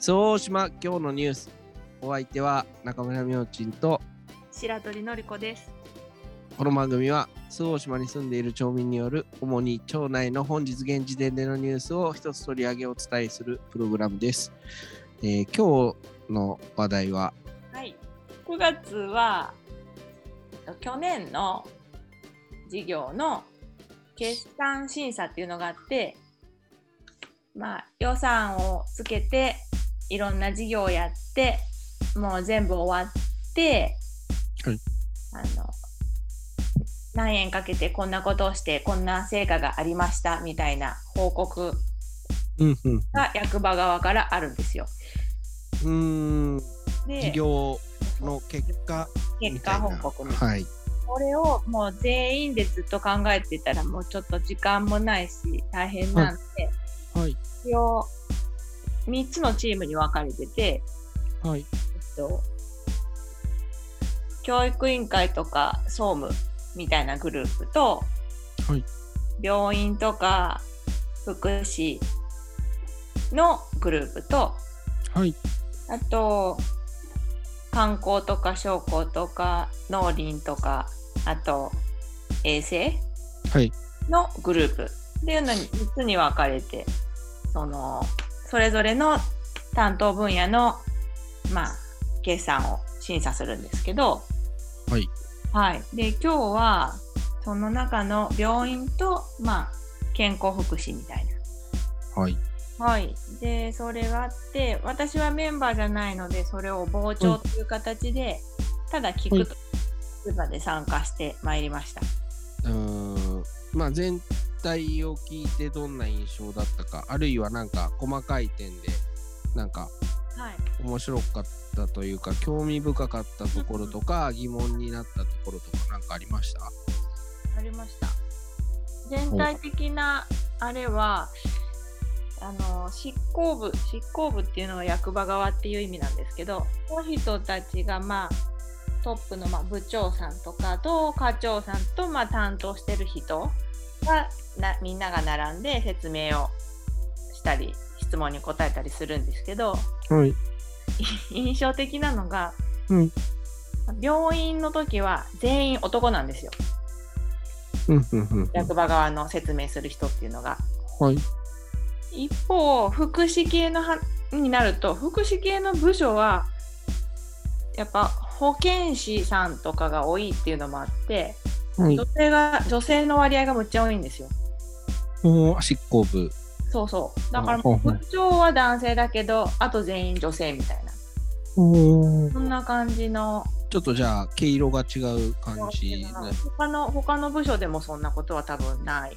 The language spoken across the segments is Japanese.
周防大島今日のニュースお相手は中村明珍と白鳥のりこです。この番組は周防大島に住んでいる町民による主に町内の本日現時点でのニュースを一つ取り上げお伝えするプログラムです、えー今日の話題ははい。9月はえっと去年の事業の決算審査っていうのがあって、まあ予算をつけていろんな事業をやってもう全部終わって、はい。あの何円かけてこんなことをしてこんな成果がありましたみたいな報告うんうん。が役場側からあるんですよ。うーん。で事業の結果み結果報告みたいな。はい。これをもう全員でずっと考えてたらもうちょっと時間もないし大変なんで、はい。一応3つのチームに分かれてて、はい。えっと、教育委員会とか総務みたいなグループと、はい。病院とか福祉のグループとはい。あと観光とか商工とか農林とかあと衛生はい。のグループっていうのに3つに分かれてそのそれぞれの担当分野のまあ計算を審査するんですけど。はい。はい。で今日はその中の病院とまあ健康福祉みたいな。はい。はい。で、それがあって、私はメンバーじゃないので、それを傍聴という形で、ただ聞はいくという場で参加してまいりました。うーんまあ全体を聞いてどんな印象だったかあるいはなんか細かい点でなんかはい。面白かったというか興味深かったところとか疑問になったところとかなんかありました？ありました。全体的なあれは、あの執行部執行部っていうのは役場側っていう意味なんですけどこの人たちがまあトップのまあ部長さんとかと課長さんとまあ担当してる人がなみんなが並んで説明をしたり質問に答えたりするんですけどはい。印象的なのが、うん。病院の時は全員男なんですよ。役場側の説明する人っていうのが。はい。一方福祉系のはになると福祉系の部署はやっぱ保健師さんとかが多いっていうのもあってはい。女性が女性の割合がむっちゃ多いんですよ。おー執行部。そうそう。だから部長は男性だけどあと全員女性みたいな。おー。そんな感じの。ちょっとじゃあ毛色が違う感じね。他の他の部署でもそんなことは多分ない。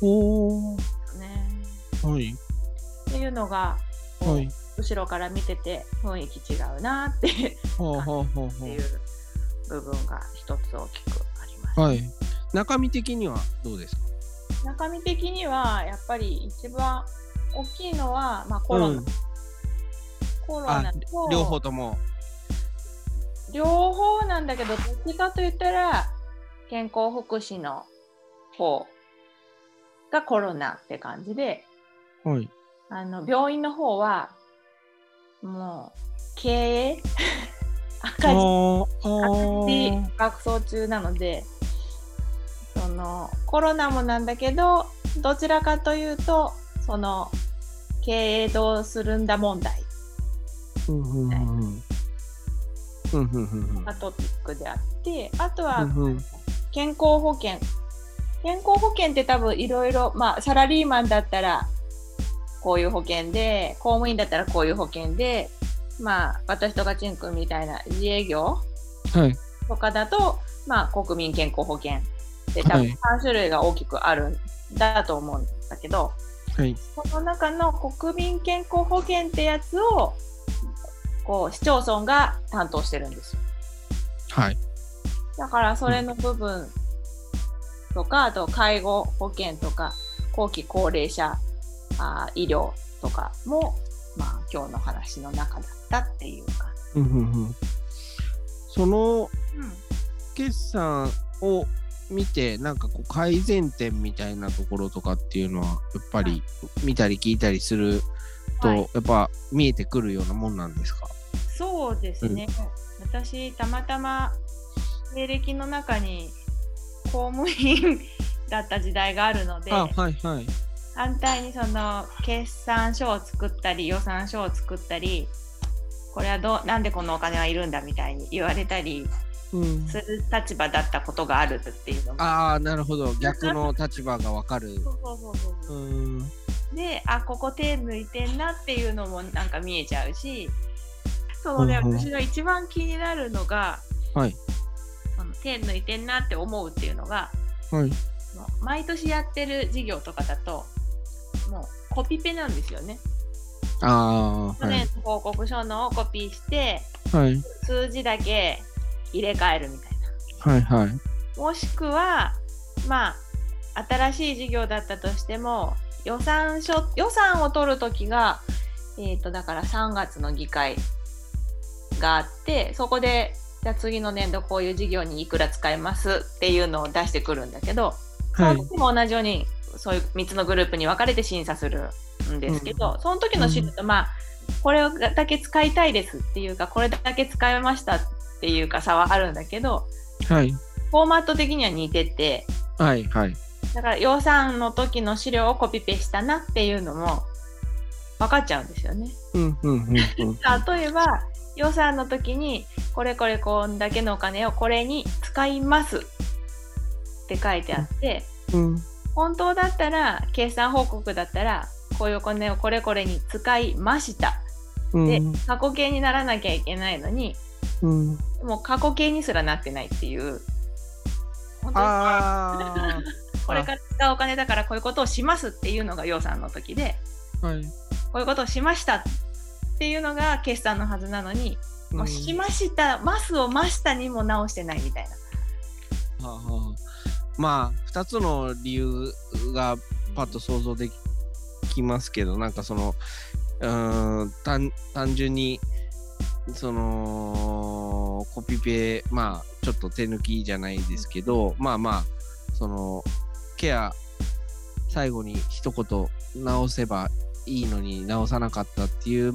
おー。よね。はい。っていうのが、はい。後ろから見てて雰囲気違うなってほうほうほうほっていう部分が一つ大きくはい。中身的にはどうですか？中身的にはやっぱり一番大きいのは、まあ、コロナ、うん。コロあナと両方とも。両方なんだけどどっちかといったら健康福祉の方がコロナって感じではい。あの病院の方はもう経営？赤字。赤字ー学走中なのでそのコロナもなんだけどどちらかというとその経営どうするんだ問題。うんうんうんうん。トピックであってあとは健康保険。健康保険って多分いろいろまあサラリーマンだったらこういう保険で公務員だったらこういう保険でまあ私とかちんくんみたいな自営業はい。とかだと、まあ、国民健康保険で多分はい。3種類が大きくあるんだと思うんだけど、はい。その中の国民健康保険ってやつをこう市町村が担当してるんですよ。はい。だからそれの部分とか、あと介護保険とか後期高齢者あー医療とかも、まあ、今日の話の中だったっていうか。うんうんうん。そのうん。決算を見てなんかこう改善点みたいなところとかっていうのはやっぱり見たり聞いたりするとはい。やっぱ見えてくるようなもんなんですか、そうですね、私たまたま経歴の中に公務員だった時代があるのであはいはい。反対にその決算書を作ったり予算書を作ったりこれはどうなんでこのお金はいるんだみたいに言われたりうん。する立場だったことがあるっていうのもああなるほど。逆の立場がわかる。そうそうそうそうであここ手抜いてんなっていうのもなんか見えちゃうしそのね、うんうん私が一番気になるのがはい。その手抜いてんなって思うっていうのがはい。毎年やってる事業とかだともうコピペなんですよね。ああ去年の報告書のをコピーしてはい。数字だけ入れ替えるみたいな。はいはい。もしくはまあ新しい事業だったとしても予算書予算を取る時がえっ、とだから3月の議会があってそこでじゃあ次の年度こういう事業にいくら使えますっていうのを出してくるんだけど、そはい。の時も同じようにそういう3つのグループに分かれて審査するんですけど、その時の資料とまあこれだけ使いたいですっていうかこれだけ使いましたっていうか差はあるんだけどはい。フォーマット的には似ててはいはい。だから予算の時の資料をコピペしたなっていうのも分かっちゃうんですよね。うんうんうんうん。例えば予算の時にこれこれこんだけのお金をこれに使いますって書いてあってうん。本当だったら決算報告だったらこういうお金をこれこれに使いました。でうん。過去形にならなきゃいけないのにうん。もう過去形にすらなってないっていう。本当にあ これから使うお金だからこういうことをしますっていうのが予算の時であはい。こういうことをしましたっていうのが決算のはずなのに、もうしました、マスをましたにも直してないみたいな。はあはあ。まあ2つの理由がパッと想像でききますけどなんかそのうん単単純にそのコピペまあちょっと手抜きじゃないですけどまあまあそのケア最後に一言直せばいいのに直さなかったっていう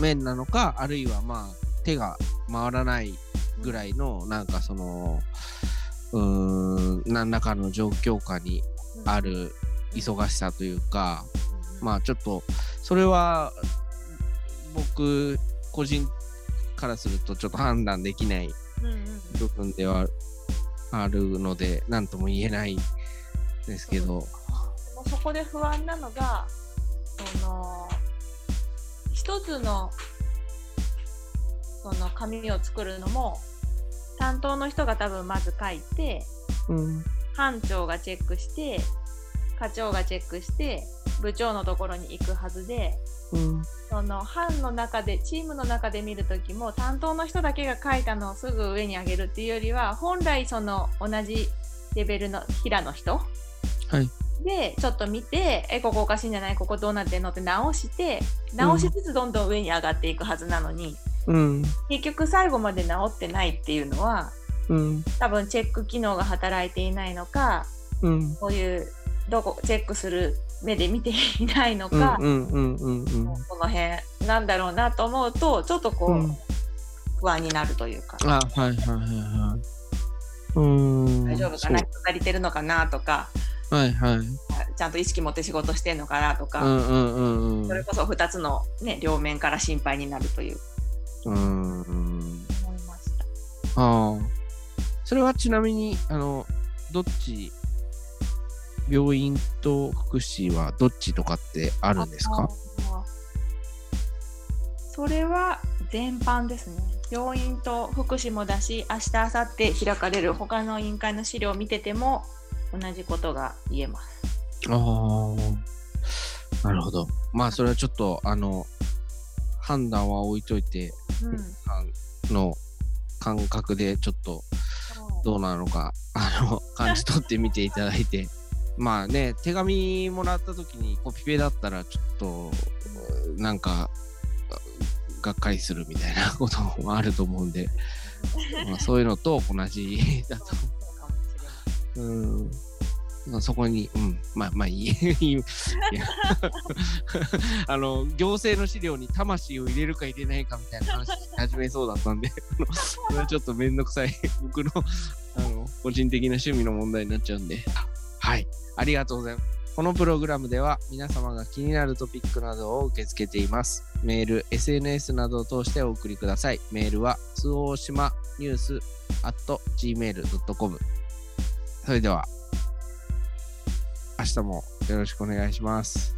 面なのかあるいはまあ手が回らないぐらいのなんかそのうーん何らかの状況下にある忙しさというか、まあちょっとそれは僕個人からするとちょっと判断できない部分ではあるので何とも言えないですけど、そこで不安なのがその一つのその紙を作るのも担当の人が多分まず書いてうん。班長がチェックして課長がチェックして部長のところに行くはずでうん。その班の中でチームの中で見るときも担当の人だけが書いたのをすぐ上に上げるっていうよりは本来その同じレベルの平の人はい。でちょっと見てえここおかしいんじゃない？ここどうなってんの？って直して直しつつどんどん上に上がっていくはずなのに、うん。結局最後まで直ってないっていうのはうん。多分チェック機能が働いていないのかうん。こういうどこチェックする目で見ていないのうんか、この辺なんだろうなと思うとちょっとこう、うん。不安になるというか、あはいはいはいはい。うん。大丈夫かな?人足りてるのかな?とか。はいはい。ちゃんと意識持って仕事してんのかな?とか、うんうんうんうん。それこそ2つの、ね、両面から心配になるという。うんうん。思いました。ああ。それはちなみに、あの、どっち、病院と福祉はどっちとかってあるんですか？それは全般ですね。病院と福祉もだし、明日、明後日開かれる他の委員会の資料を見てても同じことが言えます。ああ。なるほど。まあ、それはちょっと、あの、判断は置いといて、うん、あの感覚でちょっとどうなのか、あの、感じ取ってみていただいて。まあね、手紙もらった時にコピペだったら、ちょっと、なんか、がっかりするみたいな こともあると思うんで、まあ、そういうのと同じだと。そう。そこに、うん、まあまあいい。あの、行政の資料に魂を入れるか入れないかみたいな話始めそうだったんで、ちょっとめんどくさい、僕のあの個人的な趣味の問題になっちゃうんで、はい、ありがとうございます。このプログラムでは皆様が気になるトピックなどを受け付けています。メール、SNS などを通してお送りください。メールは、通大島ニュース gmail.com。それでは、明日もよろしくお願いします。